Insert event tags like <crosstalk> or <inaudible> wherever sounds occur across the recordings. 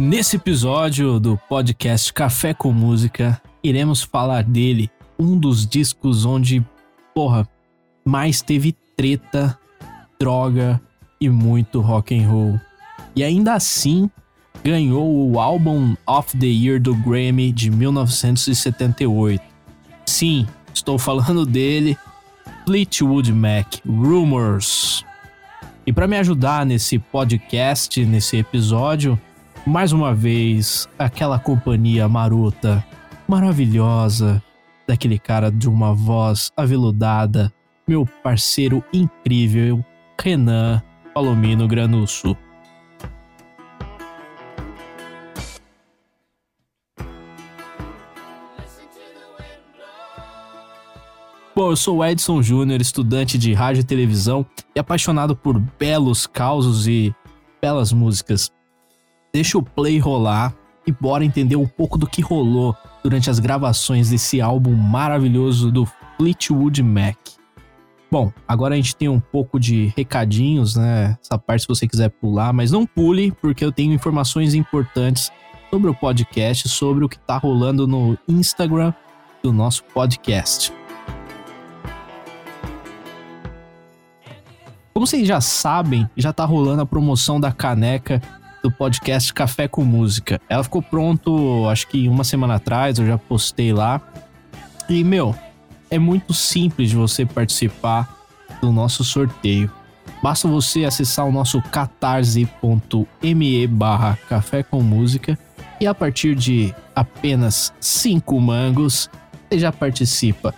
Nesse episódio do podcast Café com Música, iremos falar dele, um dos discos onde, porra, mais teve treta, droga e muito rock and roll. E ainda assim, ganhou o álbum of the Year do Grammy de 1978. Sim, estou falando dele, Fleetwood Mac, Rumors. E para me ajudar nesse podcast, nesse episódio, mais uma vez, aquela companhia marota, maravilhosa, daquele cara de uma voz aveludada, meu parceiro incrível, Renan Palomino Granusso. Bom, eu sou o Edson Júnior, estudante de rádio e televisão e apaixonado por belos causos e belas músicas. Deixa o play rolar e bora entender um pouco do que rolou durante as gravações desse álbum maravilhoso do Fleetwood Mac. Bom, agora a gente tem um pouco de recadinhos, né? Essa parte se você quiser pular, mas não pule, porque eu tenho informações importantes sobre o podcast, sobre o que tá rolando no Instagram do nosso podcast. Como vocês já sabem, já tá rolando a promoção da caneca do podcast Café com Música. Ela ficou pronto, acho que uma semana atrás, eu já postei lá. E, meu, é muito simples de você participar do nosso sorteio. Basta você acessar o nosso catarse.me barra café com música e a partir de apenas 5 mangos, você já participa.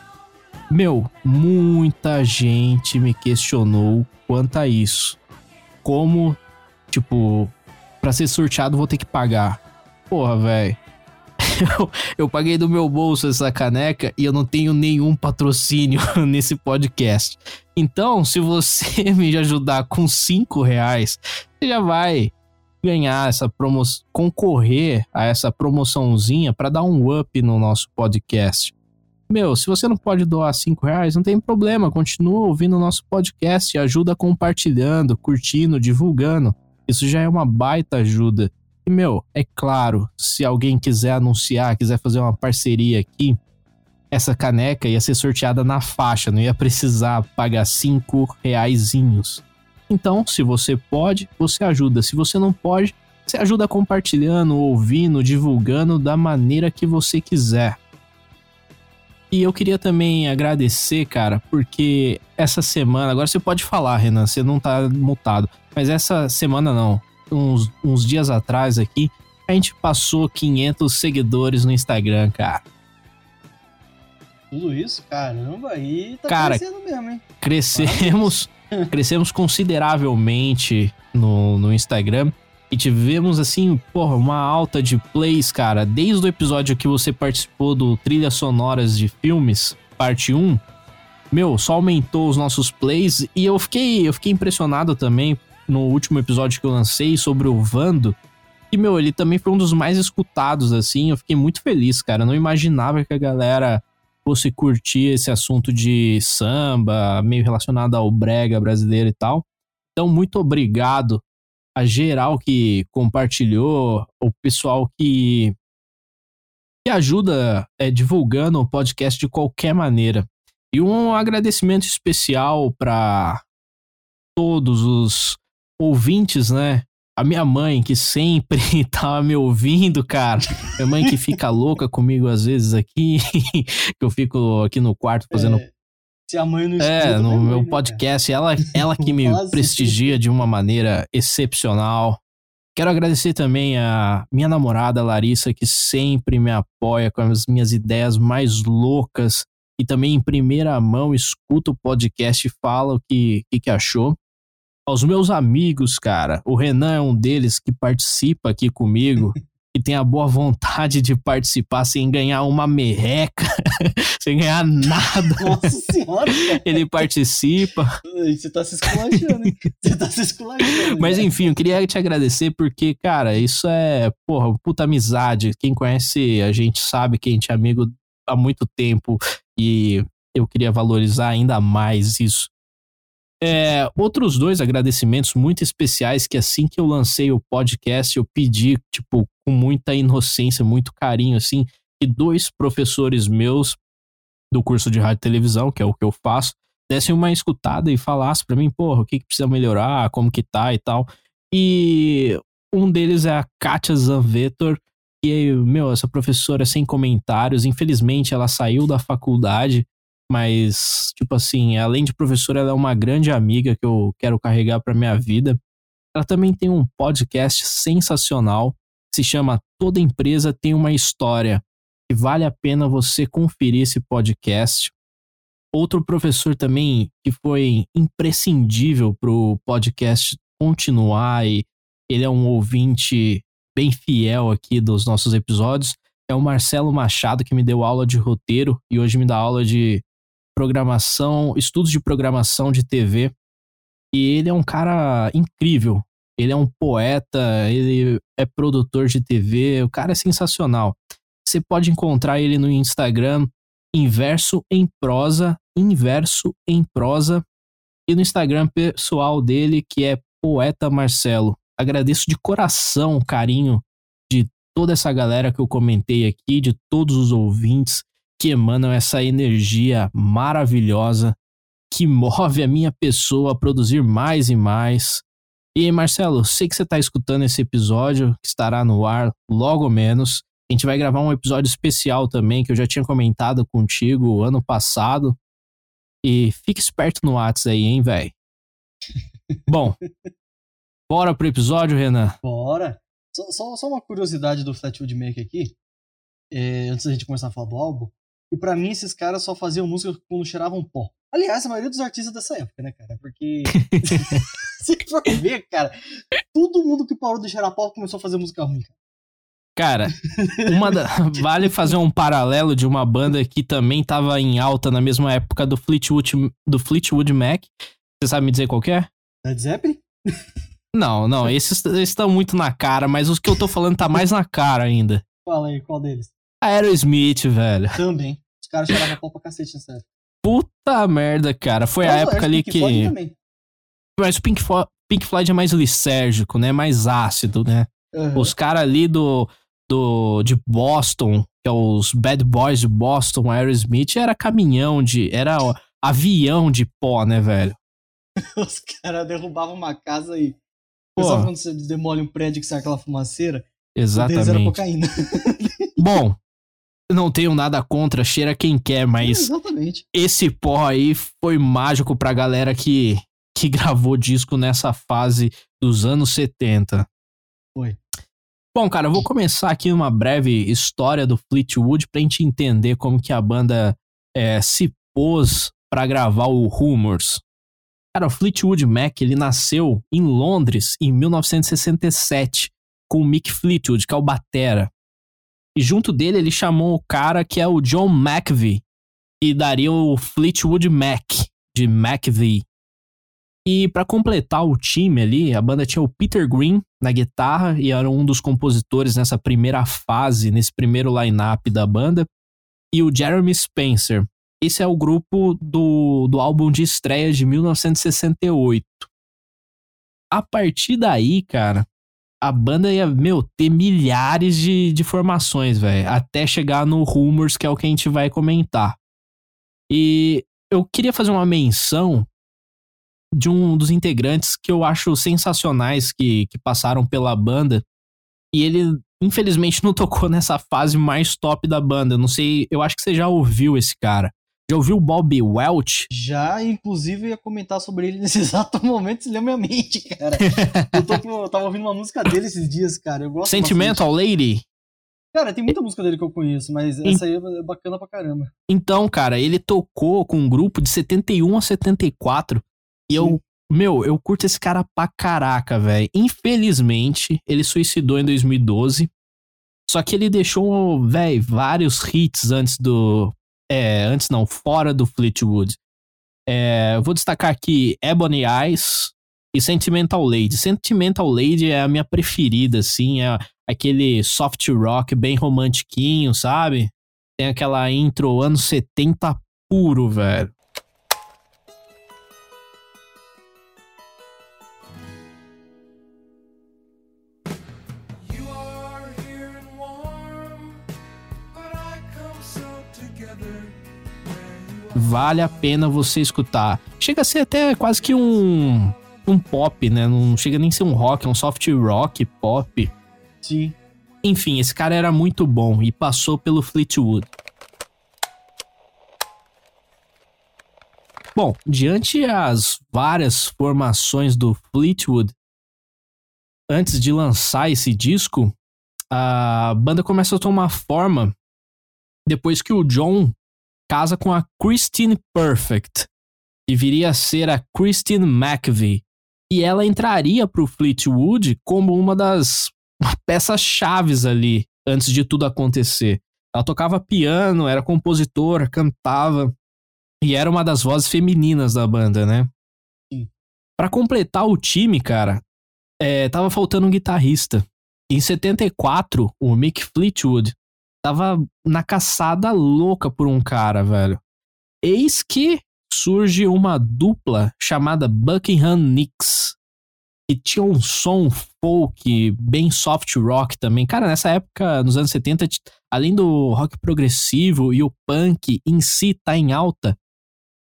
Meu, muita gente me questionou quanto a isso. Como, tipo, para ser sorteado vou ter que pagar. Porra, velho. <laughs> Eu, paguei do meu bolso essa caneca e eu não tenho nenhum patrocínio <laughs> nesse podcast. Então, se você <laughs> me ajudar com cinco reais, você já vai ganhar essa promoção, concorrer a essa promoçãozinha para dar um up no nosso podcast. Meu, se você não pode doar cinco reais, não tem problema, continua ouvindo o nosso podcast, ajuda compartilhando, curtindo, divulgando. Isso já é uma baita ajuda. E, meu, é claro, se alguém quiser anunciar, quiser fazer uma parceria aqui, essa caneca ia ser sorteada na faixa, não ia precisar pagar cinco reaisinhos. Então, se você pode, você ajuda. Se você não pode, você ajuda compartilhando, ouvindo, divulgando da maneira que você quiser. E eu queria também agradecer, cara, porque essa semana, agora você pode falar, Renan, você não tá mutado, mas essa semana não, uns, uns dias atrás aqui, a gente passou 500 seguidores no Instagram, cara. Tudo isso? Caramba, aí tá cara, crescendo mesmo, hein? Crescemos, crescemos consideravelmente no, no Instagram. E tivemos, assim, porra, uma alta de plays, cara. Desde o episódio que você participou do Trilhas Sonoras de Filmes, parte 1. Meu, só aumentou os nossos plays. E eu fiquei, eu fiquei impressionado também no último episódio que eu lancei sobre o Vando. E, meu, ele também foi um dos mais escutados, assim. Eu fiquei muito feliz, cara. Eu não imaginava que a galera fosse curtir esse assunto de samba, meio relacionado ao brega brasileiro e tal. Então, muito obrigado a geral que compartilhou, o pessoal que, que ajuda é, divulgando o podcast de qualquer maneira. E um agradecimento especial para todos os ouvintes, né? A minha mãe, que sempre <laughs> tá me ouvindo, cara. Minha mãe que fica louca comigo às vezes aqui, <laughs> que eu fico aqui no quarto fazendo é se a mãe não escuta, É, no meu mãe, né, podcast, ela, <laughs> ela que me prestigia de uma maneira excepcional. Quero agradecer também a minha namorada Larissa, que sempre me apoia com as minhas ideias mais loucas e também em primeira mão escuta o podcast e fala o que, que, que achou. Aos meus amigos, cara, o Renan é um deles que participa aqui comigo. <laughs> que tem a boa vontade de participar sem ganhar uma merreca, <laughs> sem ganhar nada. Nossa senhora! <laughs> Ele participa. Você tá se esculachando, hein? <laughs> Você tá se esculachando. Mas né? enfim, eu queria te agradecer porque, cara, isso é, porra, puta amizade. Quem conhece a gente sabe que a gente é amigo há muito tempo e eu queria valorizar ainda mais isso. É, outros dois agradecimentos muito especiais que assim que eu lancei o podcast, eu pedi, tipo, com muita inocência, muito carinho, assim, que dois professores meus do curso de rádio e televisão, que é o que eu faço, dessem uma escutada e falassem para mim, porra, o que, que precisa melhorar, como que tá e tal. E um deles é a Katia Zanvetor, que, meu, essa professora sem comentários, infelizmente ela saiu da faculdade, mas, tipo assim, além de professora, ela é uma grande amiga que eu quero carregar para minha vida. Ela também tem um podcast sensacional, se chama Toda Empresa Tem uma História, e vale a pena você conferir esse podcast. Outro professor também que foi imprescindível para o podcast continuar e ele é um ouvinte bem fiel aqui dos nossos episódios, é o Marcelo Machado, que me deu aula de roteiro e hoje me dá aula de programação, estudos de programação de TV. E ele é um cara incrível. Ele é um poeta, ele é produtor de TV, o cara é sensacional. Você pode encontrar ele no Instagram, Inverso em Prosa, Inverso em Prosa, e no Instagram pessoal dele, que é Poeta Marcelo. Agradeço de coração o carinho de toda essa galera que eu comentei aqui, de todos os ouvintes que emanam essa energia maravilhosa que move a minha pessoa a produzir mais e mais. E Marcelo, sei que você está escutando esse episódio, que estará no ar logo menos. A gente vai gravar um episódio especial também, que eu já tinha comentado contigo ano passado. E fique esperto no Whats aí, hein, velho? <laughs> Bom, Bora pro episódio, Renan? Bora. Só, só, só uma curiosidade do Flatwood Mac aqui, é, antes da gente começar a falar do álbum. E pra mim, esses caras só faziam música quando cheiravam pó. Aliás, a maioria dos artistas dessa época, né, cara? Porque. <laughs> se for ver, cara, todo mundo que parou de cheirar pó começou a fazer música ruim, cara. Cara, uma da... <laughs> vale fazer um paralelo de uma banda que também tava em alta na mesma época do Fleetwood, do Fleetwood Mac. Você sabe me dizer qual é? Led Zeppelin? Não, não, <laughs> esses estão muito na cara, mas os que eu tô falando tá mais na cara ainda. Fala aí, qual deles? Aerosmith, velho. Também. Os caras choravam pau pra cacete nessa época. Puta merda, cara. Foi a época ali que. Mas o Pink, Fo... Pink Floyd é mais lisérgico, né? Mais ácido, né? Uhum. Os caras ali do, do. de Boston, que é os Bad Boys de Boston, Aerosmith, era caminhão de. Era avião de pó, né, velho? <laughs> Os caras derrubavam uma casa e Pô. Sabe quando você demole um prédio que sai aquela fumaceira? Exatamente. Era cocaína. <laughs> Bom, não tenho nada contra, cheira quem quer, mas Exatamente. esse pó aí foi mágico pra galera que, que <laughs> gravou disco nessa fase dos anos 70. Foi. Bom, cara, eu vou começar aqui uma breve história do Fleetwood pra gente entender como que a banda é, se pôs para gravar o Rumors. Cara, o Fleetwood Mac, ele nasceu em Londres em 1967 com o Mick Fleetwood, que é o batera. E junto dele ele chamou o cara que é o John McVie e daria o Fleetwood Mac de McVie. E para completar o time ali, a banda tinha o Peter Green na guitarra e era um dos compositores nessa primeira fase, nesse primeiro line-up da banda, e o Jeremy Spencer, esse é o grupo do, do álbum de estreia de 1968. A partir daí, cara, a banda ia, meu, ter milhares de, de formações, velho. Até chegar no Rumors, que é o que a gente vai comentar. E eu queria fazer uma menção de um dos integrantes que eu acho sensacionais que, que passaram pela banda. E ele, infelizmente, <laughs> não tocou nessa fase mais top da banda. Não sei, eu acho que você já ouviu esse cara. Já ouviu o Bob Welch? Já, inclusive, ia comentar sobre ele <laughs> nesse exato momento, se lembra minha mente, cara. <laughs> eu, tô, eu tava ouvindo uma música dele esses dias, cara. Eu gosto Sentimental bastante. Lady? Cara, tem muita música dele que eu conheço, mas essa aí é bacana pra caramba. Então, cara, ele tocou com um grupo de 71 a 74 e Sim. eu, meu, eu curto esse cara pra caraca, velho. Infelizmente, ele suicidou em 2012. Só que ele deixou, velho, vários hits antes do é, antes não, fora do Fleetwood. É, vou destacar aqui Ebony Eyes e Sentimental Lady. Sentimental Lady é a minha preferida, assim, é aquele soft rock bem romantiquinho, sabe? Tem aquela intro anos 70 puro, velho. Vale a pena você escutar. Chega a ser até quase que um um pop, né? Não chega nem a ser um rock, é um soft rock pop. Sim. Enfim, esse cara era muito bom e passou pelo Fleetwood. Bom, diante as várias formações do Fleetwood, antes de lançar esse disco, a banda começa a tomar forma depois que o John casa com a Christine Perfect, que viria a ser a Christine McVie. E ela entraria para o Fleetwood como uma das <laughs> peças chaves ali, antes de tudo acontecer. Ela tocava piano, era compositora, cantava e era uma das vozes femininas da banda, né? Para completar o time, cara, é, tava faltando um guitarrista. Em 74, o Mick Fleetwood tava na caçada louca por um cara, velho. Eis que surge uma dupla chamada Buckingham Nicks, que tinha um som folk, bem soft rock também. Cara, nessa época, nos anos 70, além do rock progressivo e o punk em si tá em alta,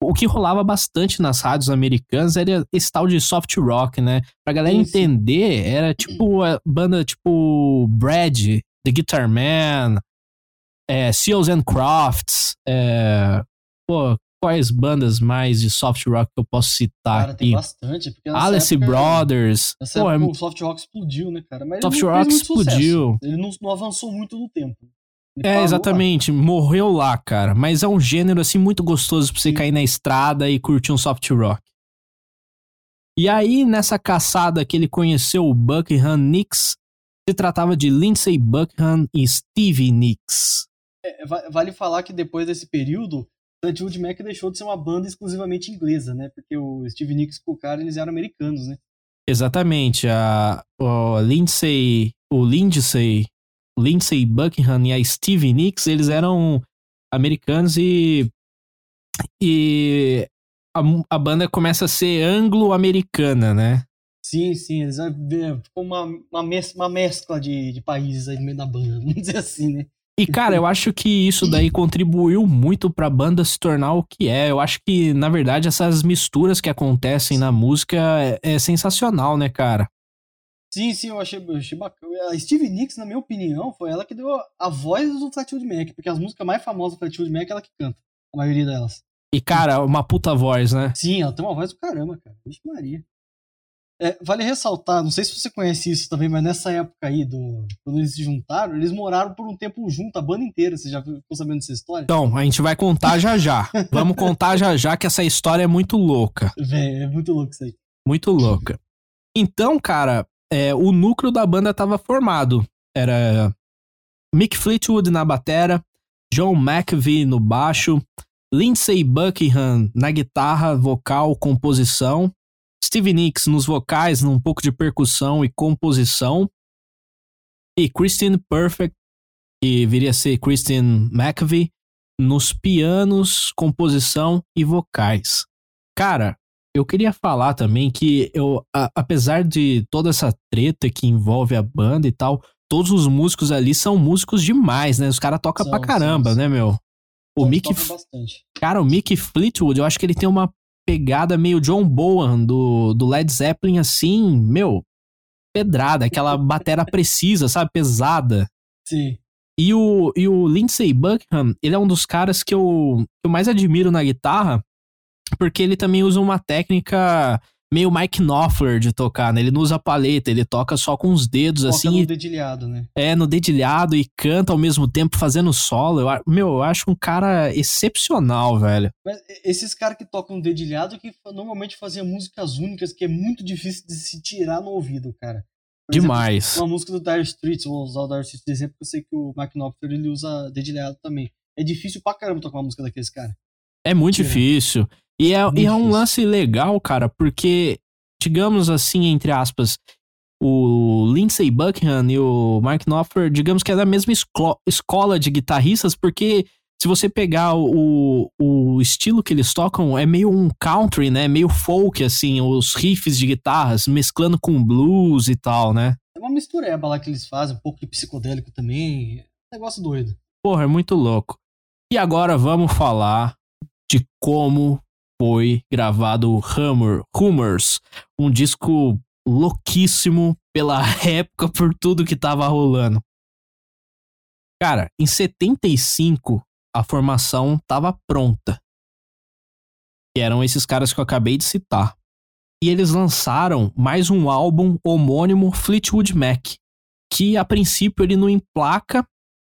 o que rolava bastante nas rádios americanas era esse tal de soft rock, né? Pra galera Isso. entender, era tipo a banda tipo Brad, The Guitar Man, é, Seals and Crofts, é, pô, quais bandas mais de soft rock que eu posso citar cara, aqui? Tem bastante, porque Alice época, Brothers. Nessa pô, época, é... o soft rock explodiu, né, cara? Mas soft rock explodiu. Sucesso. Ele não, não, avançou muito no tempo. Ele é, exatamente. Lá. Morreu lá, cara. Mas é um gênero, assim, muito gostoso pra você Sim. cair na estrada e curtir um soft rock. E aí, nessa caçada que ele conheceu o Buckingham Nicks, se tratava de Lindsay Buckingham e Stevie Nicks. É, vale falar que depois desse período, Fleetwood Mac deixou de ser uma banda exclusivamente inglesa, né? Porque o Steve Nicks e o cara, eles eram americanos, né? Exatamente. A, o Lindsay, o Lindsay, Lindsay Buckingham e a Steve Nicks, eles eram americanos e e a, a banda começa a ser anglo-americana, né? Sim, sim, eles ficou uma, uma, mescla, uma mescla de, de países aí no meio da banda, <laughs> vamos dizer assim, né? E, cara, eu acho que isso daí contribuiu muito pra banda se tornar o que é. Eu acho que, na verdade, essas misturas que acontecem na música é, é sensacional, né, cara? Sim, sim, eu achei, achei bacana. A Stevie Nicks, na minha opinião, foi ela que deu a voz do Flatwood Mac, porque as músicas mais famosas do Flatwood Mac é ela que canta, a maioria delas. E, cara, uma puta voz, né? Sim, ela tem uma voz do caramba, cara. Vixe Maria. É, vale ressaltar, não sei se você conhece isso também, mas nessa época aí, do, quando eles se juntaram, eles moraram por um tempo junto, a banda inteira. Você já ficou sabendo dessa história? Então, a gente vai contar já já. Vamos contar já já que essa história é muito louca. Véi, é muito louco isso aí. Muito louca. Então, cara, é, o núcleo da banda tava formado. Era Mick Fleetwood na batera, John McVie no baixo, Lindsey Buckingham na guitarra, vocal, composição Steve Nicks nos vocais, num pouco de percussão e composição. E Christine Perfect, que viria a ser Christine McVie, nos pianos, composição e vocais. Cara, eu queria falar também que eu, a, apesar de toda essa treta que envolve a banda e tal, todos os músicos ali são músicos demais, né? Os caras tocam pra caramba, sim. né, meu? O Mick. Cara, o Mick Fleetwood, eu acho que ele tem uma pegada meio John Bowen do, do Led Zeppelin, assim, meu, pedrada, aquela <laughs> batera precisa, sabe? Pesada. Sim. E o, e o Lindsey Buckingham, ele é um dos caras que eu, que eu mais admiro na guitarra, porque ele também usa uma técnica meio Mike Knopfler de tocar, né? Ele não usa paleta, ele toca só com os dedos, toca assim. no dedilhado, né? É, no dedilhado e canta ao mesmo tempo fazendo solo. Eu, meu, eu acho um cara excepcional, velho. Mas esses caras que tocam dedilhado que normalmente faziam músicas únicas que é muito difícil de se tirar no ouvido, cara. Por Demais. Exemplo, uma música do Dire Straits, vou usar o Dire Straits de exemplo, porque eu sei que o Mike Knopfler ele usa dedilhado também. É difícil pra caramba tocar uma música daqueles caras. É muito difícil. E é, e é um lance legal, cara, porque, digamos assim, entre aspas, o Lindsey Buckingham e o Mark Knopfler, digamos que é da mesma esco escola de guitarristas, porque se você pegar o, o estilo que eles tocam, é meio um country, né? Meio folk, assim, os riffs de guitarras, mesclando com blues e tal, né? É uma mistureba lá que eles fazem, um pouco de psicodélico também. É um negócio doido. Porra, é muito louco. E agora vamos falar de como foi gravado Humor, Rumors, um disco louquíssimo pela <laughs> época, por tudo que tava rolando. Cara, em 75 a formação tava pronta. Que eram esses caras que eu acabei de citar. E eles lançaram mais um álbum homônimo Fleetwood Mac, que a princípio ele não emplaca,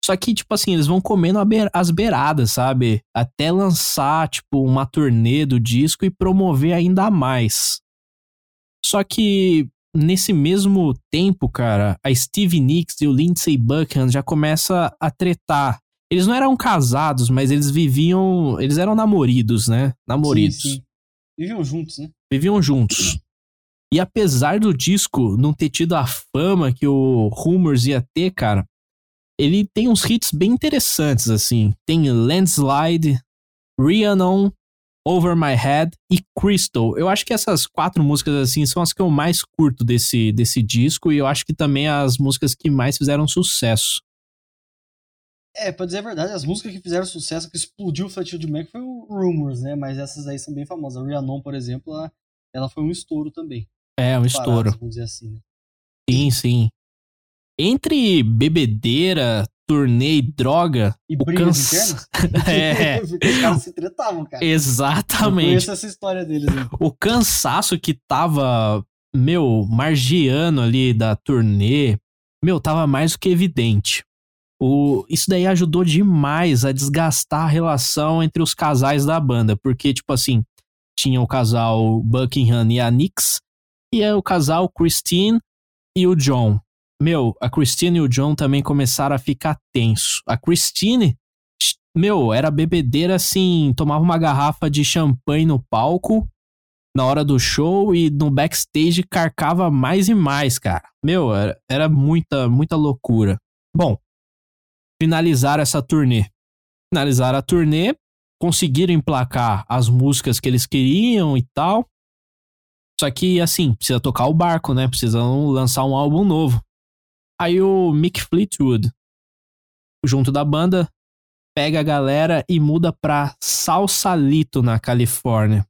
só que, tipo assim, eles vão comendo as beiradas, sabe? Até lançar, tipo, uma turnê do disco e promover ainda mais. Só que nesse mesmo tempo, cara, a Stevie Nicks e o Lindsey Buckingham já começa a tretar. Eles não eram casados, mas eles viviam. Eles eram namoridos, né? Namoridos. Sim, sim. Viviam juntos, né? Viviam juntos. E apesar do disco não ter tido a fama que o Rumors ia ter, cara, ele tem uns hits bem interessantes, assim. Tem Landslide, Rhiannon, Over My Head e Crystal. Eu acho que essas quatro músicas, assim, são as que eu mais curto desse, desse disco e eu acho que também as músicas que mais fizeram sucesso. É, pra dizer a verdade, as músicas que fizeram sucesso, que explodiu o Fleetwood Mac foi o Rumors, né? Mas essas aí são bem famosas. A Rhiannon, por exemplo, ela, ela foi um estouro também. É, um estouro. vamos dizer assim, né? Sim, sim. Entre bebedeira, turnê e droga. E brigas internas? <laughs> é. <laughs> Os caras se tretavam, cara. Exatamente. Eu conheço essa história deles. Né? O cansaço que tava, meu, margiano ali da turnê, meu, tava mais do que evidente. O, isso daí ajudou demais a desgastar a relação entre os casais da banda, porque, tipo assim, tinha o casal Buckingham e a Nix, e é o casal Christine e o John meu, a Christine e o John também começaram a ficar tenso. A Christine, meu, era bebedeira assim, tomava uma garrafa de champanhe no palco na hora do show e no backstage carcava mais e mais, cara. Meu, era, era muita, muita loucura. Bom, finalizaram essa turnê. Finalizaram a turnê, conseguiram emplacar as músicas que eles queriam e tal. Só que, assim, precisa tocar o barco, né? Precisam lançar um álbum novo. Aí o Mick Fleetwood, junto da banda, pega a galera e muda pra Salsalito, na Califórnia,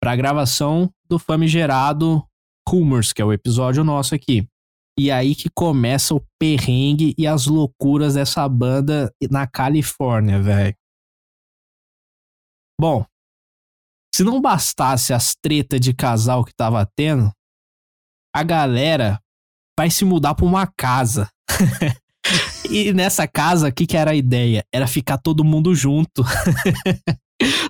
pra gravação do famigerado Rumors, que é o episódio nosso aqui. E aí que começa o perrengue e as loucuras dessa banda na Califórnia, velho. Bom, se não bastasse as tretas de casal que tava tendo, a galera vai se mudar pra uma casa. <laughs> e nessa casa, o que, que era a ideia? Era ficar todo mundo junto. <laughs>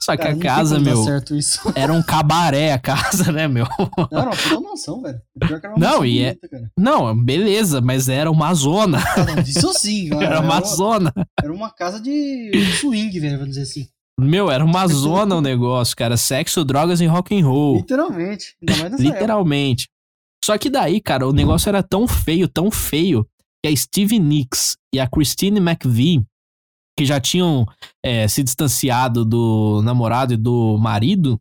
Só que Cara, a casa, meu. <laughs> Era um cabaré a casa, né, meu? Não, era uma puta mansão, velho. Pior que era uma não, e é... Não, beleza, mas era uma zona. Ah, isso sim, cara. Era uma, zona. Era uma casa de swing, velho, vamos dizer assim. Meu, era uma zona o negócio, cara. Sexo, drogas e rock and roll. Literalmente. Literalmente. Só que daí, cara, o negócio era tão feio, tão feio, que a Stevie Nicks e a Christine McVie, que já tinham é, se distanciado do namorado e do marido,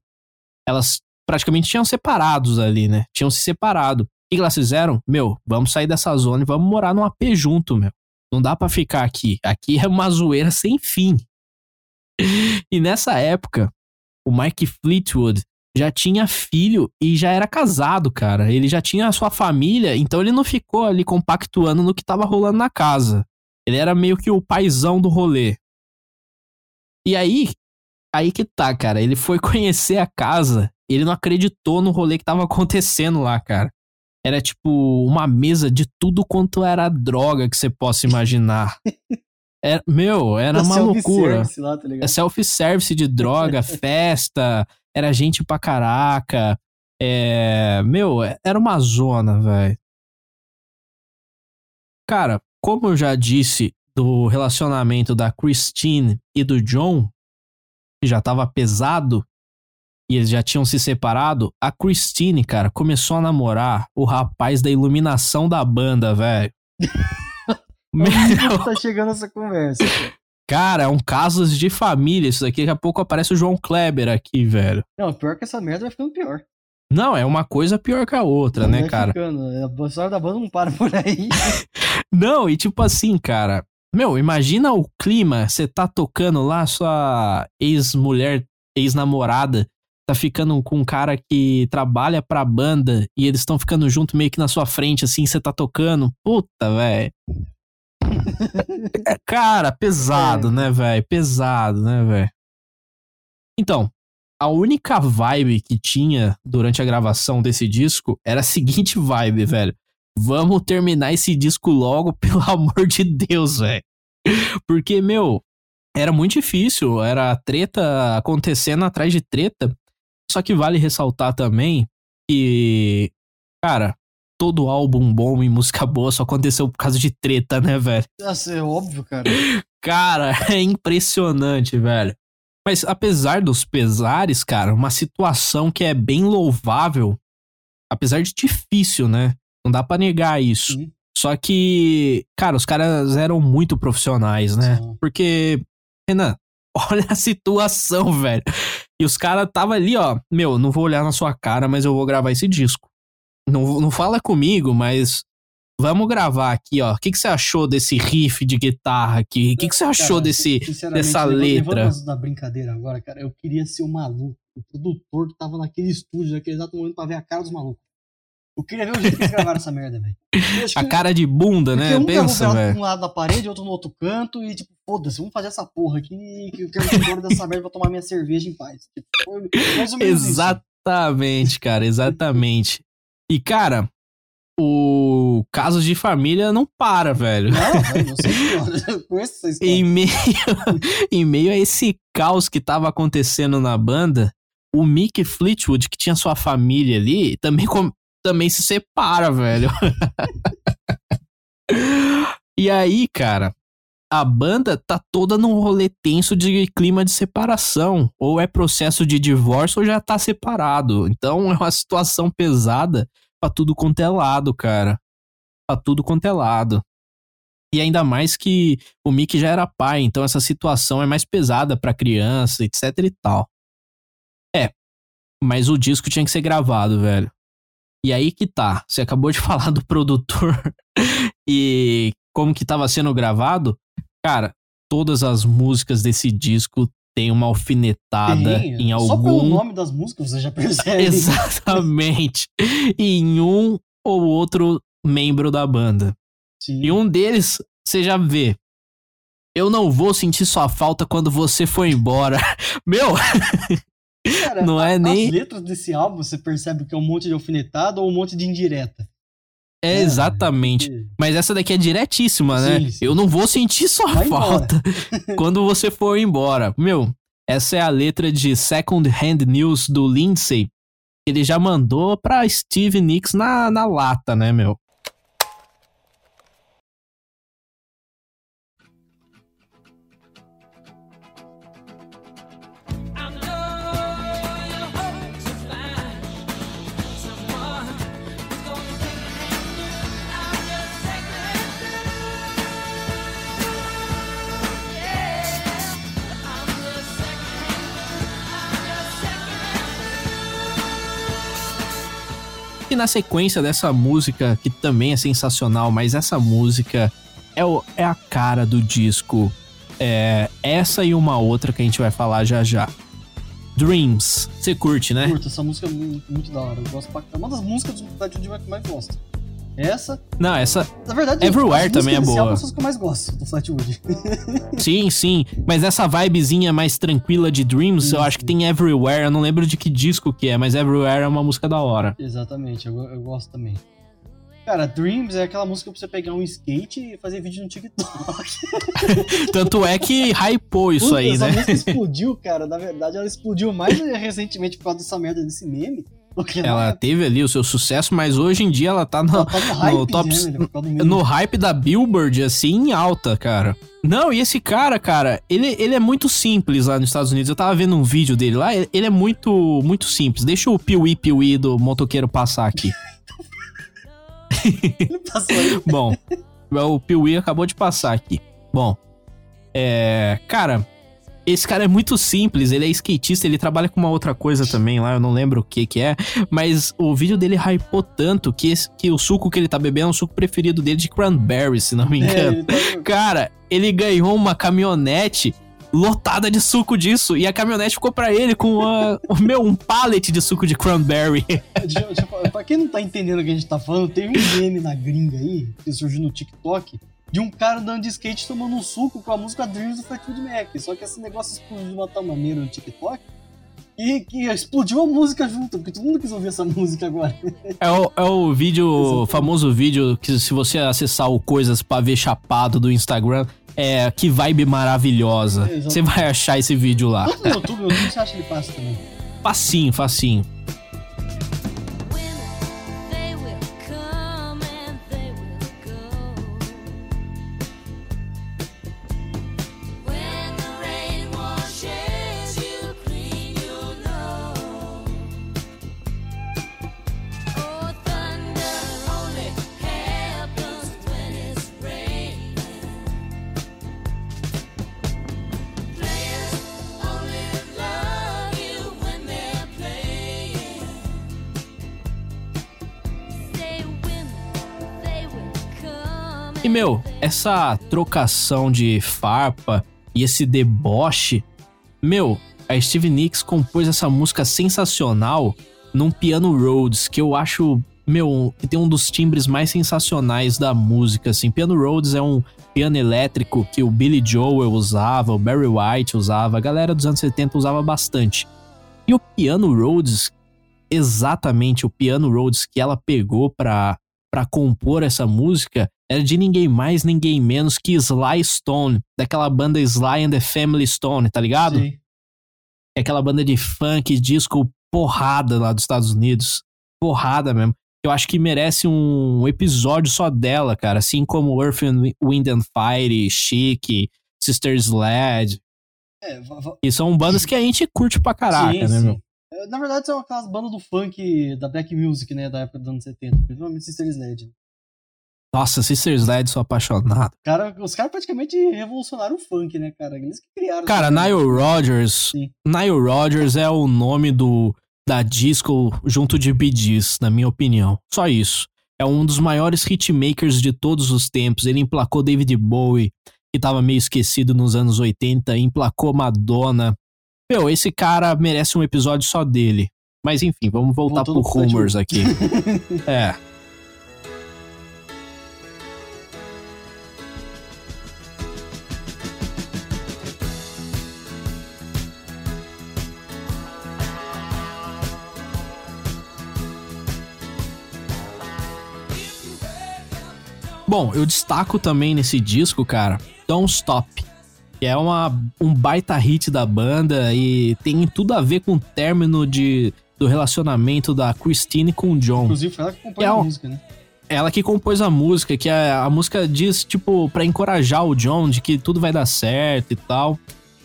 elas praticamente tinham separados ali, né? Tinham se separado. O que elas fizeram? Meu, vamos sair dessa zona e vamos morar num AP junto, meu. Não dá para ficar aqui. Aqui é uma zoeira sem fim. <laughs> e nessa época, o Mike Fleetwood já tinha filho e já era casado, cara. Ele já tinha a sua família, então ele não ficou ali compactuando no que tava rolando na casa. Ele era meio que o paizão do rolê. E aí, aí que tá, cara. Ele foi <laughs> conhecer a casa, ele não acreditou no rolê que tava acontecendo lá, cara. Era tipo uma mesa de tudo quanto era droga que você possa imaginar. Era, <laughs> meu, era uma loucura. Lá, tá é self-service de droga, <laughs> festa, era gente pra caraca. É, meu, era uma zona, velho. Cara, como eu já disse do relacionamento da Christine e do John, que já tava pesado, e eles já tinham se separado, a Christine, cara, começou a namorar o rapaz da iluminação da banda, velho. <laughs> Meu... tá chegando essa conversa. Cara, é um caso de família isso daqui. Daqui a pouco aparece o João Kleber aqui, velho. Não, pior que essa merda vai ficando pior. Não, é uma coisa pior que a outra, não né, cara? Ficando. A história da banda não para por aí. <laughs> não, e tipo assim, cara. Meu, imagina o clima. Você tá tocando lá, sua ex-mulher ex-namorada tá ficando com um cara que trabalha pra banda e eles estão ficando junto meio que na sua frente, assim, você tá tocando. Puta, velho. É, cara, pesado, É. né, velho? Pesado, né, velho? Então, a única vibe que tinha durante a gravação desse disco era a seguinte vibe, velho. Vamos terminar esse disco logo, <laughs> pelo amor de Deus, velho. Porque, meu, era muito difícil, era treta acontecendo atrás de treta. Só que vale ressaltar também que, cara, todo álbum bom e música boa só aconteceu por causa de treta, né, velho? Nossa, é óbvio, cara. Cara, <laughs> é impressionante, velho. Mas apesar dos pesares, cara, uma situação que é bem louvável, apesar de difícil, né? Não dá pra negar isso. Sim. Só que, cara, os caras eram muito profissionais, né? Sim. Porque, Renan, <laughs> olha a situação, velho. E os caras tava ali, ó. Meu, não vou olhar na sua cara, mas eu vou gravar esse disco. Não, não fala comigo, mas vamos gravar aqui, ó. O que, que você achou desse riff de guitarra aqui? O que, que você achou Cara, desse. dessa letra? levando da brincadeira agora, cara, eu queria ser o maluco, o produtor que tava naquele estúdio naquele exato momento pra ver a cara dos malucos. Eu queria ver o jeito que eles gravaram essa merda, velho. A que- cara de bunda, né? um Pensa, velho. um lado da parede, outro no outro canto, e tipo, foda-se, vamos fazer essa porra aqui, que eu quero ir embora dessa merda pra tomar minha cerveja em paz. Tipo, foi menos isso. Exatamente, cara, exatamente. E, cara, o Casos de Família não para, velho. Não, <laughs> conheço essa história. Em meio, <laughs> em meio a esse caos que tava acontecendo na banda, o Mick Fleetwood, que tinha sua família ali, também, também se separa, velho. <laughs> e aí, cara, a banda tá toda num rolê tenso de clima de separação. Ou é processo de divórcio ou já tá separado. Então é uma situação pesada pra tudo quanto é lado, cara. Pra tudo quanto é lado. E ainda mais que o Mick já era pai, então essa situação é mais pesada pra criança, etc e tal. É, mas o disco tinha que ser gravado, velho. E aí que tá, você acabou de <laughs> falar do produtor <laughs> e como que tava sendo gravado. Cara, todas as músicas desse disco têm uma alfinetada Tem, em algum Só pelo nome das músicas você já <laughs> percebe. Exatamente. em um ou outro membro da banda. Sim. E um deles, você já vê. Eu não vou sentir sua falta quando você for embora. <laughs> Meu, Cara, não é As nem. letras desse álbum, você percebe que é um monte de alfinetada ou um monte de indireta. É exatamente. porque- Mas essa daqui é diretíssima, né? Sim, sim. Eu não vou sentir sua Vai falta <laughs> quando você for embora. Meu, essa é a letra de Second Hand News do Lindsay. Ele já mandou pra Steve Nicks na, na lata, né, meu? Second E na sequência dessa música, que também é sensacional, mas essa música é, o- é a cara do disco. É essa e uma outra que a gente vai falar já já. Dreams. Você curte, né? Curto, essa música é muito, muito da hora. Eu gosto pra. É uma das músicas do Flatwood que mais gosto. Essa, Não, essa. na verdade, Everywhere também é boa. álbum são as que eu mais gosto do Flatwood. <laughs> Sim, sim. Mas essa vibezinha mais tranquila de Dreams, eu acho que tem Everywhere. Eu não lembro de que disco que é, mas Everywhere é uma música da hora. Exatamente, eu, eu gosto também. Cara, Dreams é aquela música pra você pegar um skate e fazer vídeo no TikTok. <laughs> Tanto é que hypou isso Puta, aí, essa né? música explodiu, cara. Na verdade, ela explodiu mais recentemente por causa dessa merda desse meme. Ela época. teve ali o seu sucesso, mas hoje em dia ela tá no, Ela tá no hype, top- né, meme. no hype da Billboard, assim, em alta, cara. Não, e esse cara, cara, ele, ele é muito simples lá nos Estados Unidos. Eu tava vendo um vídeo dele lá, ele é muito, muito simples. Deixa o Piuí Piuí do motoqueiro passar aqui. <laughs> <laughs> Ele passou aí. Bom, o Piuí acabou de passar aqui. Bom, é. Cara, esse cara é muito simples, ele é skatista, ele trabalha com uma outra coisa também lá, eu não lembro o que que é, mas o vídeo dele hypou tanto que, esse- que o suco que ele tá bebendo é o suco preferido dele de cranberry, se não me É, engano. ele tá- Cara, ele ganhou uma caminhonete lotada de suco disso. E a caminhonete ficou pra ele com uma, <laughs> meu, um pallet de suco de cranberry. <laughs> Deixa, deixa pra quem não tá entendendo o que a gente tá falando, tem um meme na gringa aí, que surgiu no TikTok, de um cara andando de skate tomando um suco com a música Dreams do Fleetwood Mac. Só que esse negócio explodiu de uma tal maneira no TikTok e que explodiu a música junto, porque todo mundo quis ouvir essa <laughs> música agora. É o, é o vídeo, famoso vídeo que se você acessar o Coisas pra ver chapado do Instagram, é que vibe maravilhosa. É. Você vai achar esse vídeo lá. Tanto no YouTube, no YouTube você acha que ele passa também. Facinho, facinho. Meu, essa trocação de farpa e esse deboche. Meu, a Steve Nicks compôs essa música sensacional num piano Rhodes, que eu acho, meu, que tem um dos timbres mais sensacionais da música, assim. Piano Rhodes é um piano elétrico que o Billy Joel usava, o Barry White usava, a galera dos anos 70 usava bastante. E o piano Rhodes, exatamente o piano Rhodes que ela pegou pra, pra compor essa música, era de ninguém mais, ninguém menos que Sly Stone, daquela banda Sly and the Family Stone, tá ligado? Sim. É aquela banda de funk, disco porrada lá dos Estados Unidos. Porrada mesmo. Eu acho que merece um episódio só dela, cara. Assim como Earth and Wind and Fire, Chic, Sister Sled. É, E são bandas que a gente curte pra caraca, sim, né, sim. meu? É, Na verdade, são aquelas bandas do funk, da black music, né, da época dos anos 70, principalmente Sister Sled. Nossa, Sister Sled, sou apaixonado. Cara, os caras praticamente revolucionaram o funk, né, cara? Eles que criaram. Cara, Nile Rodgers. Sim. Nile Rodgers é o nome do da disco junto de Bee Gees, na minha opinião. Só isso. É um dos maiores hitmakers de todos os tempos. Ele emplacou David Bowie, que tava meio esquecido nos anos 80, emplacou Madonna. Meu, esse cara merece um episódio só dele. Mas enfim, vamos voltar Voltando pro. Rumors aqui. <laughs> é. Bom, eu destaco também nesse disco, cara, Don't Stop. Que é uma, um baita hit da banda e tem tudo a ver com o término de, do relacionamento da Christine com o John. Inclusive, foi ela que compôs É a música, né? Ela que compôs a música, que a, a música diz, tipo, pra encorajar o John de que tudo vai dar certo e tal.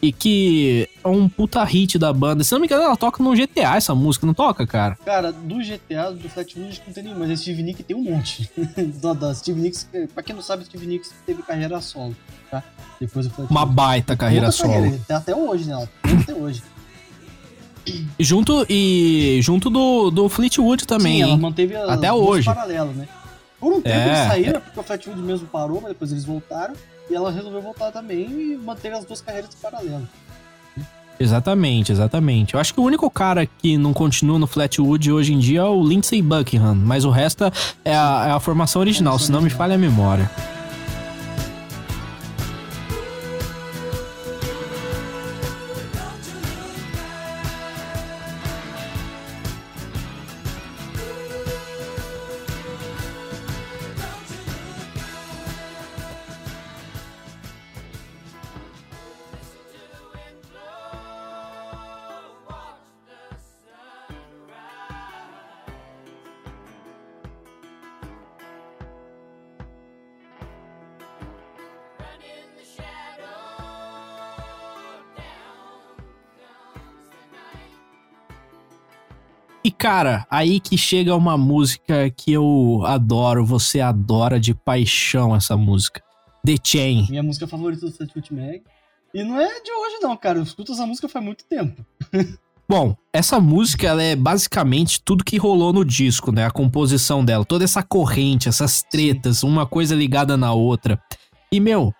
E que é um puta hit da banda. Se não me engano, ela toca no GTA essa música, não toca, cara? Cara, do GTA, do que não tem nenhum, mas a Steve Nicks tem um monte. <laughs> da, Steve Nicks, pra quem não sabe, Steve Nicks teve carreira solo, tá? Depois do Flatwood. Uma baita carreira solo. carreira, Até, até hoje, né? Até hoje. Junto e junto do, do Fleetwood também, Sim, ela manteve Até hoje. paralelo, né? Por um tempo É, eles saíram, porque o Flatwood mesmo parou, mas depois eles voltaram. E ela resolveu voltar também e manteve as duas carreiras paralelas. Exatamente, exatamente. Eu acho que o único cara que não continua no Flatwood hoje em dia é o Lindsey Buckingham, mas o resto é a, é a formação original, Formação se não me falha a memória. E cara, aí que chega uma música que eu adoro, você adora de paixão essa música. The Chain. Minha música favorita do Flatwood Mac. E não é de hoje, não, cara. Eu escuto essa música faz muito tempo. <laughs> Bom, essa música ela é basicamente tudo que rolou no disco, né? A composição dela, toda essa corrente, essas tretas, uma coisa ligada na outra. E meu,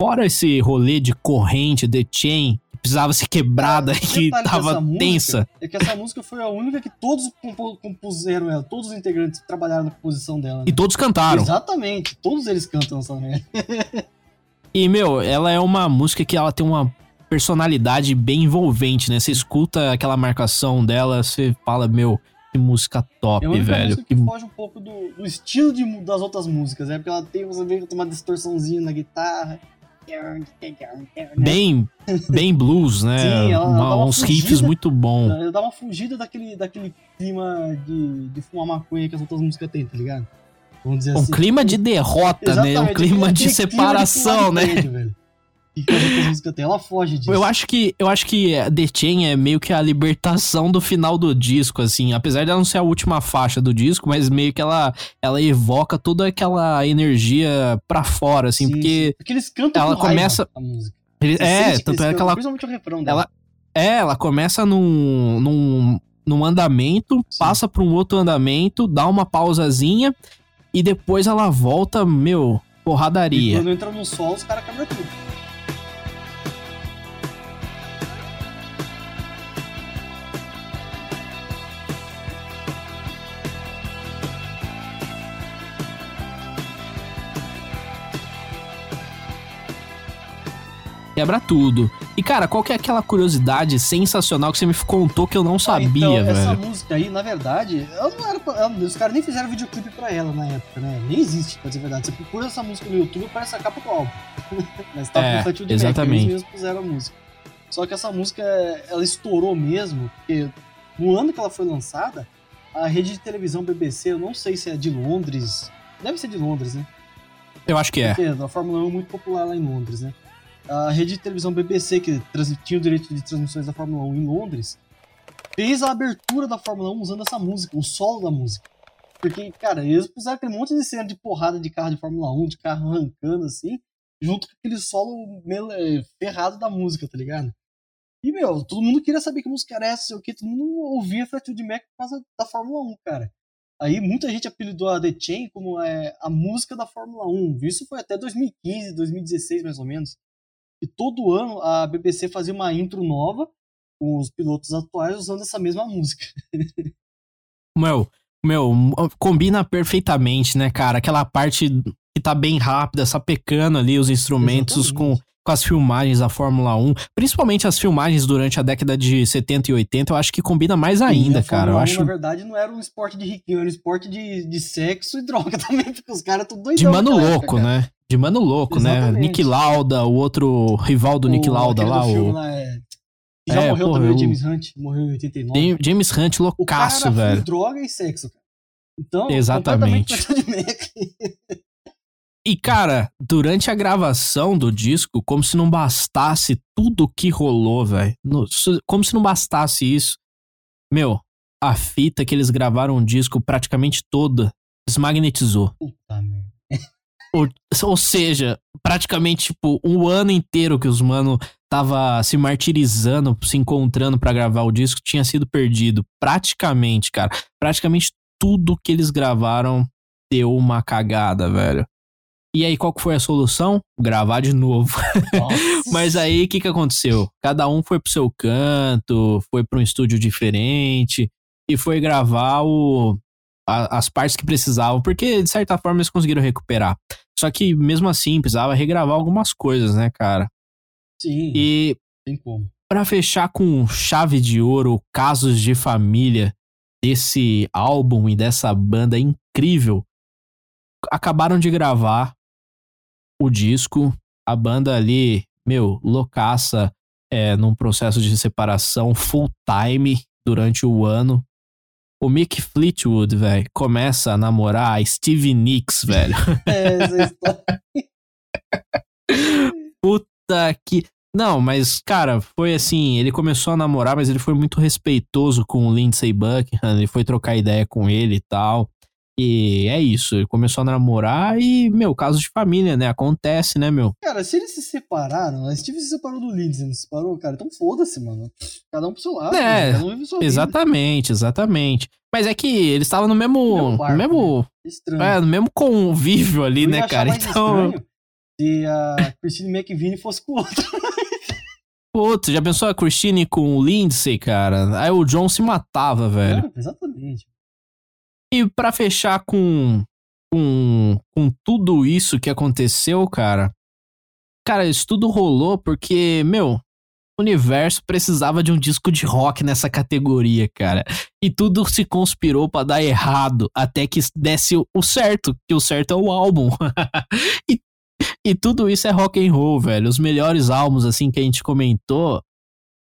fora esse rolê de corrente, The Chain, precisava ser quebrada o que tava música tensa. É que essa música foi a única que todos compuseram ela, todos os integrantes trabalharam na composição dela. né? E todos cantaram. Exatamente, todos eles cantam essa merda. E, meu, ela é uma música que ela tem uma personalidade bem envolvente, né? Você escuta aquela marcação dela, você fala, meu, que música top, É velho. música que foge um pouco do, do estilo de das outras músicas, né? Porque ela tem, você vê que uma distorçãozinha na guitarra. Bem, bem blues, né? Sim, ela- Uma- uns fugida. riffs muito bons. Ela dá uma fugida daquele, daquele clima de, de fumar maconha que as outras músicas têm, tá ligado? Vamos dizer Um assim. clima de derrota, né? Um Exatamente, clima de clima separação, pular de né? velho. E que as outras músicas têm, ela foge disso. Eu acho que eu acho que The Chain é meio que a libertação do final do disco, assim, apesar de ela não ser a última faixa do disco, mas meio que ela ela evoca toda aquela energia pra fora, assim, Sim, porque sim. Porque eles cantam ela com começa- a música. ele- é, tanto é que ela Principalmente o refrão dela. ela é, ela começa num num, num andamento, Sim. passa pra um outro andamento, dá uma pausazinha e depois ela volta, meu, E porradaria. quando entra no solo, os caras quebram tudo. Quebra tudo. E cara, qual que é aquela curiosidade sensacional que você me contou que eu não sabia, então, velho? essa música aí, na verdade, ela não era. ela- os caras nem fizeram videoclipe pra ela na época, né? Nem existe, pra dizer a verdade. Você procura essa música no YouTube, parece a capa do álbum. <laughs> Mas tá É, no Fat exatamente. Eles mesmos fizeram a música. Só que essa música, ela estourou mesmo, porque no ano que ela foi lançada, a rede de televisão BBC, eu não sei se é de Londres. Deve ser de Londres, né? Eu acho que é. Porque a Fórmula 1 é muito popular lá em Londres, né? A rede de televisão BBC, que tinha o direito de transmissões da Fórmula 1 em Londres, fez a abertura da Fórmula 1 usando essa música, o solo da música. Porque, cara, eles puseram aquele monte de cena de porrada de carro de Fórmula 1, de carro arrancando assim, junto com aquele solo ferrado da música, tá ligado? E, meu, todo mundo queria saber que música era essa, sei o que, todo mundo ouvia Fleetwood Mac por causa da Fórmula 1, cara. Aí muita gente apelidou a The Chain como é, a música da Fórmula 1. Isso foi até 2015, 2016 mais ou menos. E todo ano a BBC fazia uma intro nova com os pilotos atuais usando essa mesma música. <laughs> Meu, meu, combina perfeitamente, né, cara? Aquela parte que tá bem rápida, sapecando ali os instrumentos Exatamente. com as filmagens da Fórmula 1. Principalmente as filmagens durante a década de 70 e 80, eu acho que combina mais ainda, a cara. Eu Fórmula 1, acho na verdade, não era um esporte de riquinho, era um esporte de, de sexo e droga <laughs> também, porque os caras tudo doidão. de mano louco, época, cara. né? De mano louco, né? Exatamente. Nick Lauda, o outro rival do Nick O- Lauda aquele lá, o lá, é, já É, morreu porra, também, o o- James Hunt, morreu em 89. Jam- James Hunt o cara loucaço, era full velho. droga e sexo, cara. Então, Exatamente. <laughs> E, cara, durante a gravação do disco, como se não bastasse tudo que rolou, velho. Como se não bastasse isso. Meu, a fita que eles gravaram o disco praticamente toda desmagnetizou. Puta merda. Ou, ou seja, praticamente, tipo, um ano inteiro que os mano tava se martirizando, se encontrando pra gravar o disco, tinha sido perdido. Praticamente, cara. Praticamente tudo que eles gravaram deu uma cagada, velho. E aí, qual que foi a solução? Gravar de novo. <laughs> Mas aí, o que que aconteceu? Cada um foi pro seu canto, foi pra um estúdio diferente e foi gravar o, a- as partes que precisavam, porque de certa forma eles conseguiram recuperar. Só que mesmo assim, precisava regravar algumas coisas, né, cara? Sim, E tem como. Pra fechar com chave de ouro, casos de família desse álbum e dessa banda incrível, acabaram de gravar o disco, a banda ali, meu, loucaça, é, num processo de separação full time durante o ano. O Mick Fleetwood, velho, começa a namorar a Stevie Nicks, velho. <laughs> É. <laughs> Puta que. Não, mas, cara, foi assim, ele começou a namorar, mas ele foi muito respeitoso com o Lindsey Buckingham, ele foi trocar ideia com ele e tal. E é isso, ele começou a namorar e, meu, caso de família, né? Acontece, né, meu? Cara, se eles se separaram, a Steve se separou do Lindsay, não se separou, cara? Então foda-se, mano. Cada um pro seu lado. É, né? cada um sua vida. Exatamente, exatamente. Mas é que eles estavam no mesmo. Mesmo barco, no mesmo, Estranho. é, no mesmo convívio ali, Eu né, cara? Então. se a Christine McVie fosse com o outro. Putz, já pensou a Christine com o Lindsay, cara? Aí o John se matava, velho. É, exatamente. E pra fechar com, com, com tudo isso que aconteceu, cara. Cara, isso tudo rolou porque, meu, o universo precisava de um disco de rock nessa categoria, cara. E tudo se conspirou pra dar errado até que desse o- o certo, que o certo é o álbum. <laughs> e, e tudo isso é rock and roll, velho. Os melhores álbuns assim que a gente comentou,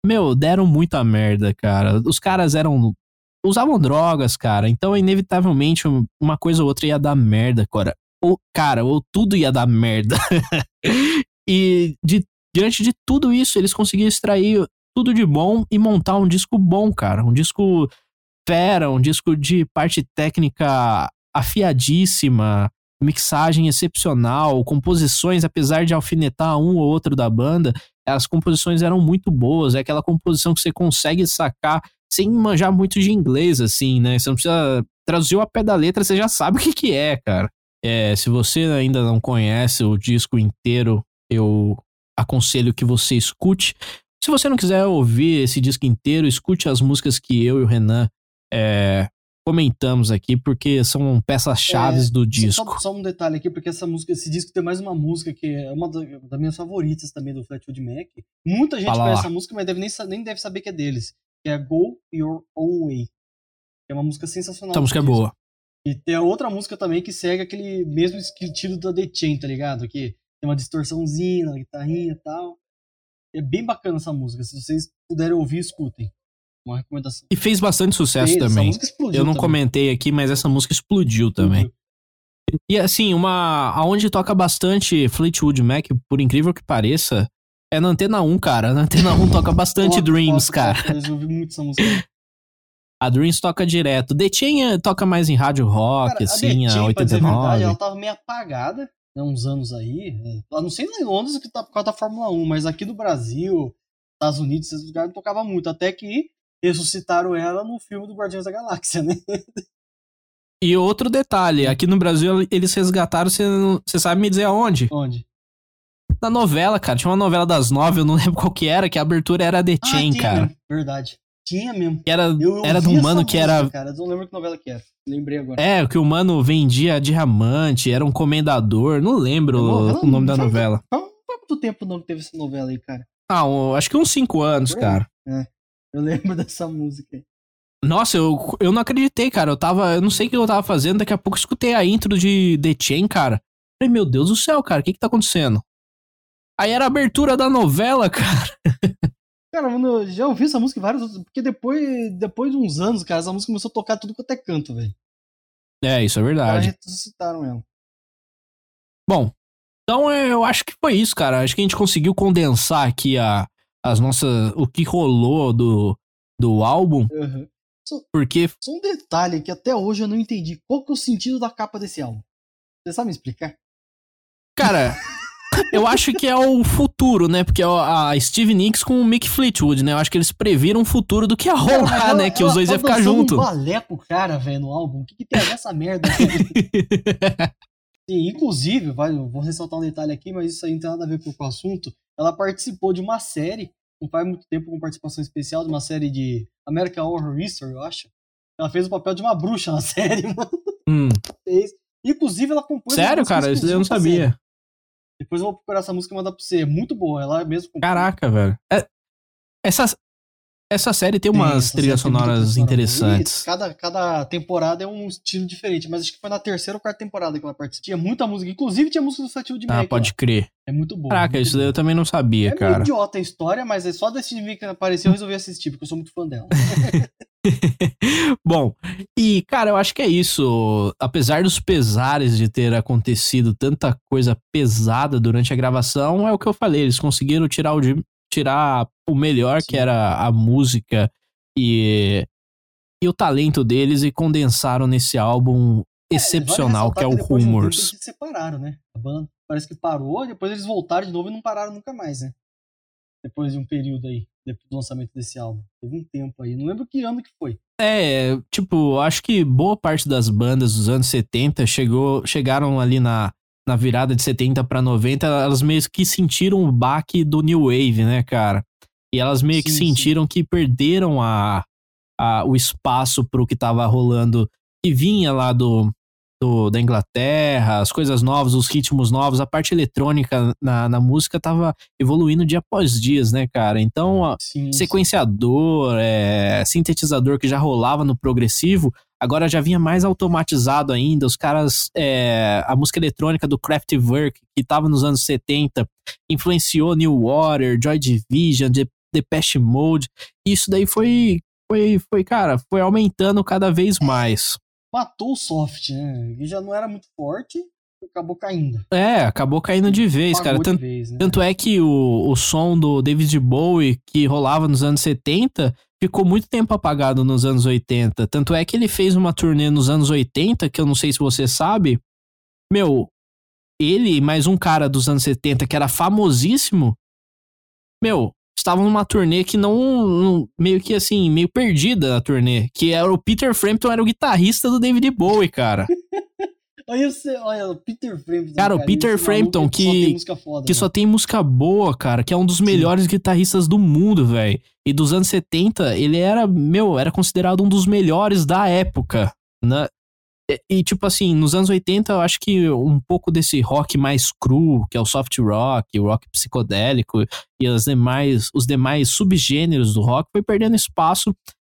meu, deram muita merda, cara. Os caras eram usavam drogas, cara. Então, inevitavelmente, um- uma coisa ou outra ia dar merda, cara. Ou, cara, ou tudo ia dar merda. <laughs> e de- diante de tudo isso, eles conseguiram extrair tudo de bom e montar um disco bom, cara. Um disco fera, um disco de parte técnica afiadíssima, mixagem excepcional, composições, apesar de alfinetar um ou outro da banda, as composições eram muito boas. É aquela composição que você consegue sacar sem manjar muito de inglês, assim, né? Você não precisa traduzir a pé da letra, você já sabe o que que é, cara. É, se você ainda não conhece o disco inteiro, eu aconselho que você escute. Se você não quiser ouvir esse disco inteiro, escute as músicas que eu e o Renan é, comentamos aqui, porque são peças-chave do Só- disco. Só, só um detalhe aqui, porque essa música, esse disco tem mais uma música que é uma da- das minhas favoritas também do Flatwood Mac. Muita gente Fala conhece lá. essa música, mas deve nem, nem deve saber que é deles. Que é Go Your Own Way. Que é uma música sensacional. Essa música é boa. E tem a outra música também que segue aquele mesmo estilo da The Chain, tá ligado? Que tem uma distorçãozinha na guitarrinha e tal. É bem bacana essa música. Se vocês puderem ouvir, escutem. Uma recomendação. E fez bastante sucesso Fez, essa também. música explodiu Eu não também. comentei aqui, mas essa música explodiu também. E assim, uma. Aonde toca bastante Fleetwood Mac, por incrível que pareça, é na Antena 1, cara. Na Antena 1 toca <laughs> bastante Foda, Dreams, foda, cara. Eu ouvi muito essa música. A Dreams toca direto. The Chain eh, toca mais em rádio rock, Cara, assim, The a Chain, pra dizer a verdade, 89. ela tava meio apagada, né, uns anos aí. né. Eu não sei lá em Londres que tá por causa da Fórmula 1, mas aqui no Brasil, Estados Unidos, esses lugares não tocava muito. Até que ressuscitaram ela no filme do Guardiões da Galáxia, né? E outro detalhe, aqui no Brasil eles resgataram, você sabe me dizer aonde? Onde? Na novela, cara. Tinha uma novela das nove, eu não <laughs> lembro qual que era, que a abertura era The Chain, tinha cara. mesmo, Verdade. Tinha mesmo. Que era, Eu era de ouvi um essa mano que música, era. Cara, eu não lembro que novela que era. Lembrei agora. É, que o mano vendia diamante, era um comendador, não lembro Novela o nome da novela. Muito tempo não teve essa novela aí, cara. Ah, um- acho que uns cinco anos, aí. cara. Eu lembro <laughs> dessa música aí. Nossa, eu, eu não acreditei, cara. Eu tava. Eu não sei o que eu tava fazendo. Daqui a pouco eu escutei a intro de The Chain, cara. Falei, meu Deus do céu, cara, o que que tá acontecendo? Aí era a abertura da novela, <laughs> cara. Cara, mano, eu já ouvi essa música em vários outros. Porque depois, depois de uns anos, cara, essa música começou a tocar tudo quanto é canto, velho. É, isso é verdade. ressuscitaram ela. Bom, então é, eu acho que foi isso, cara. Acho que a gente conseguiu condensar aqui a, as nossas. o que rolou do, do álbum, Uhum. porque Só um detalhe que até hoje eu não entendi. Qual que é o sentido da capa desse álbum? Você sabe me explicar? Cara, <laughs> eu acho que é o futuro, né? Porque é a Steve Nicks com o Mick Fleetwood, né? Eu acho que eles previram o futuro do que ia Cara, rolar, ela- né? Que os dois iam ficar dançando junto. um balé com o cara, velho, no álbum. O que, que tem a ver essa merda? Sim, inclusive, vai, vou ressaltar um detalhe aqui, mas isso aí não tem nada a ver com, o assunto. Ela participou de uma série, não faz muito tempo, com participação especial, de uma série de American Horror History, eu acho. Ela fez o papel de uma bruxa na <laughs> série, mano. Hum. Inclusive, ela compôs. sério, cara? Isso eu não sabia. Depois eu vou procurar essa música e mandar pra você. É muito boa. Ela mesmo compôs. Caraca, velho. É- essa, essa série tem umas trilhas tem muita sonoras interessantes. Cada, cada temporada é um estilo diferente, mas acho que foi na terceira ou quarta temporada que ela participou. Tinha muita música, inclusive tinha música do Flatwood Mac. Ah, lá. pode crer. É muito boa. Caraca, muito isso daí eu também não sabia, É cara. idiota a história, mas é só Mac que apareceu eu resolvi assistir, porque eu sou muito fã dela. <laughs> <laughs> Bom, e cara, eu acho que é isso. Apesar dos pesares de ter acontecido tanta coisa pesada durante a gravação, é o que eu falei. Eles conseguiram tirar o, tirar o melhor, que Sim. era a música e, e o talento deles, e condensaram nesse álbum excepcional, Vale que é o de um Rumors. Eles se separaram, né? A banda parece que parou, depois eles voltaram de novo e não pararam nunca mais, né? Depois de um período aí, depois do lançamento desse álbum. Teve um tempo aí, não lembro que ano que foi. É, tipo, acho que boa parte das bandas dos anos 70 chegou, chegaram ali na, na virada de 70 pra 90, elas meio que sentiram o baque do New Wave, né, cara? E elas meio que Sim, sim. sentiram que perderam a, a, o espaço pro que tava rolando, que vinha lá do, do- da Inglaterra, as coisas novas, os ritmos novos, a parte eletrônica na, na música tava evoluindo dia após dias, né, cara? Então, Sim, sim. sequenciador, é, sintetizador que já rolava no progressivo, agora já vinha mais automatizado ainda. Os caras, é, a música eletrônica do Kraftwerk, que tava nos anos 70, influenciou New Water, Joy Division, The- Depeche Mode. Isso daí foi, foi, foi, cara, foi aumentando cada vez mais. Matou o soft, né? E já não era muito forte, acabou caindo. É, acabou caindo de vez, cara. Pagou Tanto, vez, né? Tanto é que o, o som do David Bowie, que rolava nos anos 70, ficou muito tempo apagado nos anos 80. Tanto é que ele fez uma turnê nos anos 80, que eu não sei se você sabe. Meu, ele mais um cara dos anos 70 que era famosíssimo, meu, estavam numa turnê que não, não- meio que assim, meio perdida a turnê, que era o Peter Frampton era o guitarrista do David Bowie, cara. <laughs> Olha, você, olha, o Peter Frampton. Cara, o Peter Frampton, só que- foda, que né? só tem música boa, cara, que é um dos melhores guitarristas do mundo, velho. E dos anos 70, ele era, meu, era considerado um dos melhores da época, né? E, e, tipo assim, nos anos 80, eu acho que um pouco desse rock mais cru, que é o soft rock, o rock psicodélico e as demais, os demais subgêneros do rock foi perdendo espaço,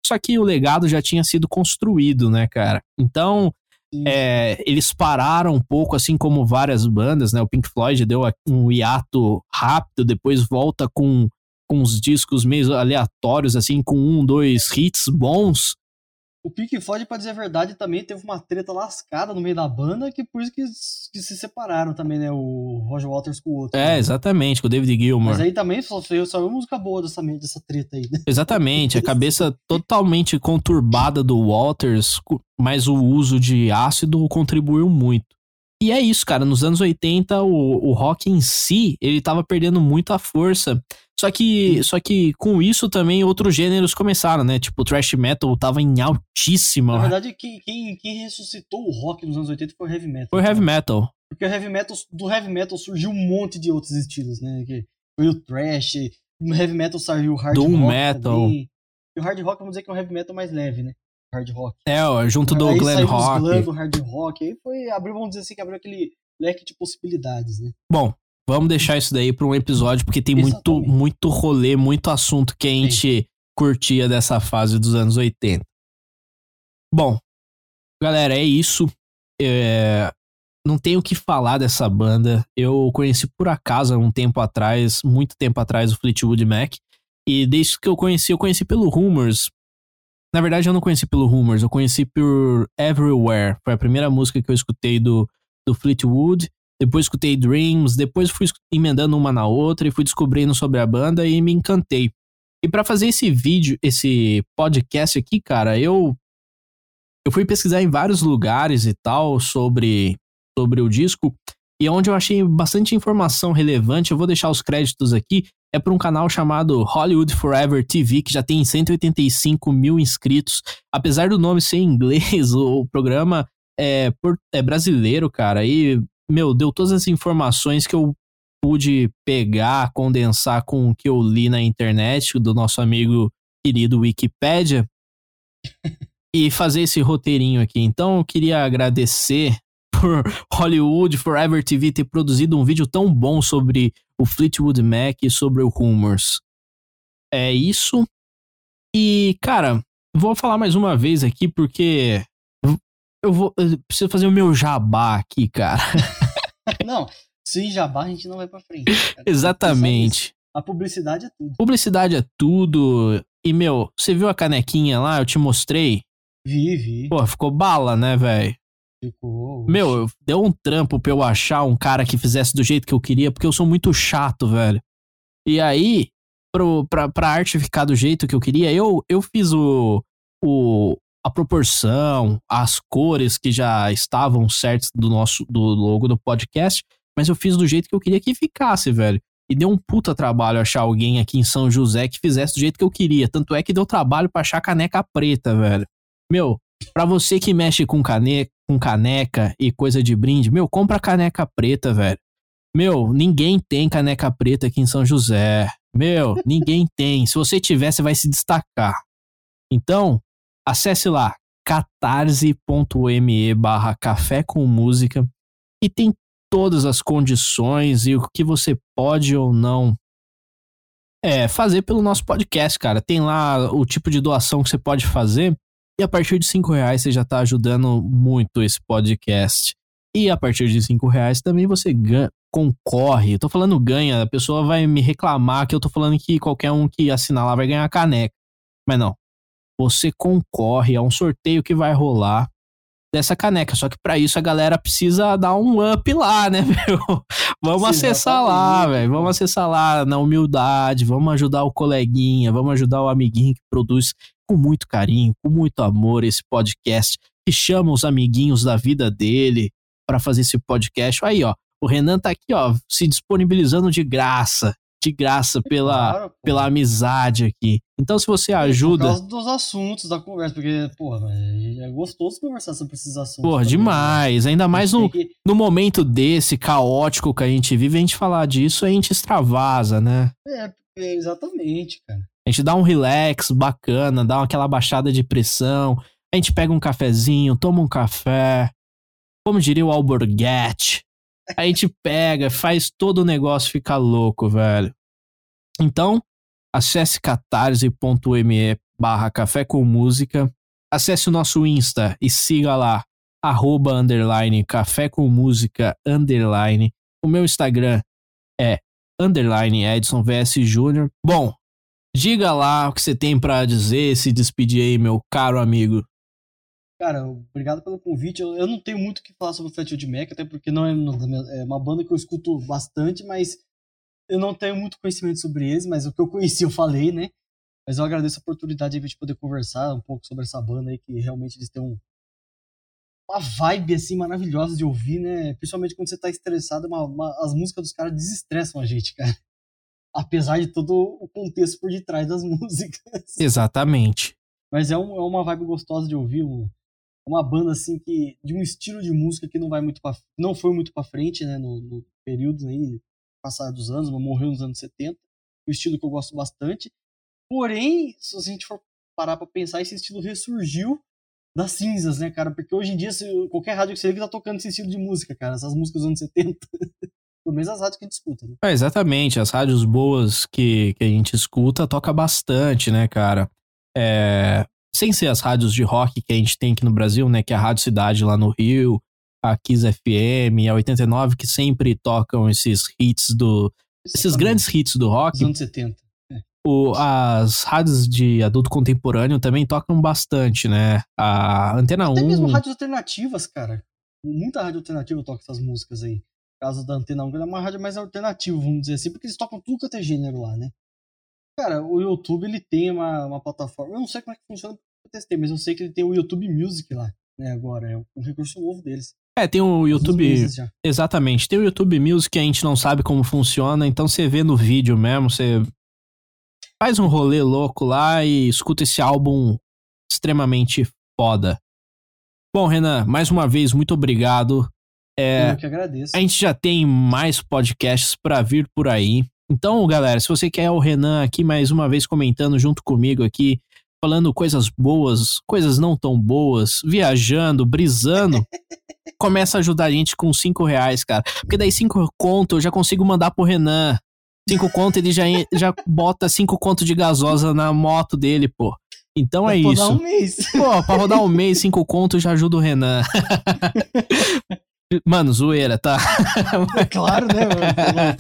só que o legado já tinha sido construído, né, cara? Então, é, eles pararam um pouco, assim como várias bandas, né? O Pink Floyd deu um hiato rápido, depois volta com, com uns discos meio aleatórios, assim, com um, dois hits bons. O Pink Floyd, pra dizer a verdade, também teve uma treta lascada no meio da banda, que por isso que, que se separaram também, né? O Roger Waters com o outro. É, né? exatamente, com o David Gilmour. Mas aí também só saiu só música boa dessa, dessa treta aí, né? <laughs> Exatamente, a cabeça totalmente conturbada do Walters, cu- mas o uso de ácido contribuiu muito. E é isso, cara, nos anos 80 o, o rock em si, ele tava perdendo muito a força. Só que, só que com isso também outros gêneros começaram, né? Tipo, o thrash metal tava em Na altíssima. verdade, quem, quem, quem ressuscitou o rock nos anos 80 foi o heavy metal. Foi o heavy metal. Porque o heavy metal, do heavy metal surgiu um monte de outros estilos, né? Que foi o thrash, no heavy metal saiu o hard Doom rock metal. também. E o hard rock, vamos dizer que é um heavy metal mais leve, né? Hard rock. É, ó, junto do aí rock. glam do hard rock, aí foi, abriu, vamos dizer assim, que abriu aquele leque de possibilidades, né? Bom, vamos deixar isso daí pra um episódio, porque tem muito, Exatamente. muito rolê, muito assunto que a Sim. gente curtia dessa fase dos anos 80. Bom, galera, é isso. É, Não tenho o que falar dessa banda. Eu conheci por acaso há um tempo atrás, muito tempo atrás, o Fleetwood Mac. E desde que eu conheci, eu conheci pelo Rumors. Na verdade, eu não conheci pelo Rumors, eu conheci por Everywhere. Foi a primeira música que eu escutei do, do Fleetwood depois escutei Dreams, depois fui emendando uma na outra e fui descobrindo sobre a banda e me encantei. E pra fazer esse vídeo, esse podcast aqui, cara, eu eu fui pesquisar em vários lugares e tal sobre sobre o disco e onde eu achei bastante informação relevante, eu vou deixar os créditos aqui, é para um canal chamado Hollywood Forever TV, que já tem 185 mil inscritos. Apesar do nome ser em inglês, <laughs> o, programa é, por- é brasileiro, cara, e meu, deu todas as informações que eu pude pegar, condensar com o que eu li na internet do nosso amigo querido Wikipedia <laughs> e fazer esse roteirinho aqui. Então eu queria agradecer por <laughs> Hollywood Forever TV ter produzido um vídeo tão bom sobre o Fleetwood Mac e sobre o Rumors. É isso. E, cara, vou falar mais uma vez aqui porque eu vou eu preciso fazer o meu jabá aqui, cara. <laughs> Não, sem jabá a gente não vai pra frente. cara. Exatamente. A publicidade é tudo. Publicidade é tudo. E, meu, você viu a canequinha lá? Eu te mostrei. Vi, vi. Pô, ficou bala, né, velho? Ficou. Meu, eu- deu um trampo pra eu achar um cara que fizesse do jeito que eu queria, porque eu sou muito chato, velho. E aí, pro, pra, pra arte ficar do jeito que eu queria, eu, eu fiz o, o, a proporção, as cores que já estavam certas do nosso do logo do podcast, mas eu fiz do jeito que eu queria que ficasse, velho. E deu um puta trabalho achar alguém aqui em São José que fizesse do jeito que eu queria. Tanto é que deu trabalho pra achar caneca preta, velho. Meu, pra você que mexe com caneca, com caneca e coisa de brinde, meu, compra caneca preta, velho. Meu, ninguém tem caneca preta aqui em São José. Meu, <laughs> ninguém tem. Se você tiver, você vai se destacar. Então, acesse lá catarse.me barra café com música e tem todas as condições e o que você pode ou não é, fazer pelo nosso podcast, cara. Tem lá o tipo de doação que você pode fazer e a partir de cinco reais você já tá ajudando muito esse podcast. E a partir de cinco reais também você ganha, concorre. Eu tô falando ganha, a pessoa vai me reclamar que eu tô falando que qualquer um que assinar lá vai ganhar caneca. Mas não. Você concorre a um sorteio que vai rolar dessa caneca. Só que para isso a galera precisa dar um up lá, né, <laughs> meu? Vamos Sim, acessar lá, velho. Vamos acessar lá na humildade. Vamos ajudar o coleguinha. Vamos ajudar o amiguinho que produz com muito carinho, com muito amor esse podcast. Que chama os amiguinhos da vida dele para fazer esse podcast. Aí, ó. O Renan tá aqui, ó, se disponibilizando de graça. De graça pela, Claro, pela amizade aqui. Então, se você Por ajuda. causa dos assuntos da conversa, porque, porra, é gostoso conversar sobre esses assuntos. Porra, também, demais. Ainda né? mais no, que- no momento desse caótico que a gente vive, a gente falar disso, a gente extravasa, né? É, é, exatamente, cara. A gente dá um relax bacana, dá aquela baixada de pressão. A gente pega um cafezinho, toma um café. Como diria o Alborguete. A gente pega, faz todo o negócio ficar louco, velho. Então, acesse catarse.me barra café com música. Acesse o nosso Insta e siga lá, arroba underline café com música underline. O meu Instagram é underline Edson VS Júnior. Bom, diga lá o que você tem pra dizer, se despedir aí, meu caro amigo. Cara, obrigado pelo convite. Eu, eu não tenho muito o que falar sobre o Fleetwood Mac, até porque não é, é uma banda que eu escuto bastante, mas eu não tenho muito conhecimento sobre eles, mas o que eu conheci eu falei, né? Mas eu agradeço a oportunidade de poder conversar um pouco sobre essa banda aí, que realmente eles têm um, uma vibe assim maravilhosa de ouvir, né? Principalmente quando você tá estressado, uma- uma- as músicas dos caras desestressam a gente, cara. Apesar de todo o contexto por detrás das <laughs> músicas. Exatamente. Mas é, um- é uma vibe gostosa de ouvir, um- uma banda assim que de um estilo de música que não vai muito para não foi muito para frente, né, no, no período aí passado dos anos, mas morreu nos anos 70. Um estilo que eu gosto bastante. Porém, se a gente for parar para pensar, esse estilo ressurgiu das cinzas, né, cara? Porque hoje em dia se, qualquer rádio que você liga tá tocando esse estilo de música, cara, essas músicas dos anos 70. <laughs> Pelo menos as rádios que a gente escuta, né? É, exatamente, as rádios boas que, que a gente escuta toca bastante, né, cara? É, sem ser as rádios de rock que a gente tem aqui no Brasil, né, que é a Rádio Cidade lá no Rio, a Kiss FM, a 89, que sempre tocam esses hits do... Esses grandes hits do rock. dos anos 70. O- as rádios de adulto contemporâneo também tocam bastante, né? A Antena Até mesmo 1... rádios alternativas, cara. Muita rádio alternativa toca essas músicas aí. No caso da Antena 1, que é uma rádio mais alternativa, vamos dizer assim, porque eles tocam tudo que é gênero lá, né? Cara, o YouTube, ele tem uma, uma plataforma, eu não sei como é que funciona, eu testei, mas eu sei que ele tem o YouTube Music lá, né, agora, é um recurso novo deles. É, tem o YouTube... Exatamente. Tem o YouTube Music que a gente não sabe como funciona, então você vê no vídeo mesmo, você faz um rolê louco lá e escuta esse álbum extremamente foda. Bom, Renan, mais uma vez, muito obrigado. É, Eu que agradeço. a gente já tem mais podcasts pra vir por aí. Então, galera, se você quer o Renan aqui mais uma vez comentando junto comigo aqui, falando coisas boas, coisas não tão boas, viajando, brisando, <laughs> começa a ajudar a gente com cinco reais, cara. Porque daí cinco conto eu já consigo mandar pro Renan. Cinco conto ele já, <laughs> já bota cinco conto de gasosa na moto dele, pô. Então é Vou dar isso. um mês. Pô, pra rodar um mês, cinco conto, já ajuda o Renan. <laughs> Mano, zoeira, tá? <laughs> É claro, né?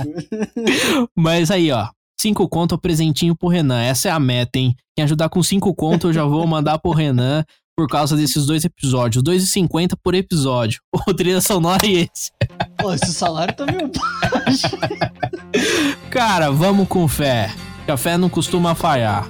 Mas aí, ó. Cinco conto, presentinho pro Renan. Essa é a meta, hein? Quem ajudar com cinco conto, eu já vou mandar pro Renan por causa desses dois episódios. 2,50 por episódio. <laughs> O trilha sonora e esse. Pô, esse salário tá meio baixo. Cara, vamos com fé. Café não costuma falhar.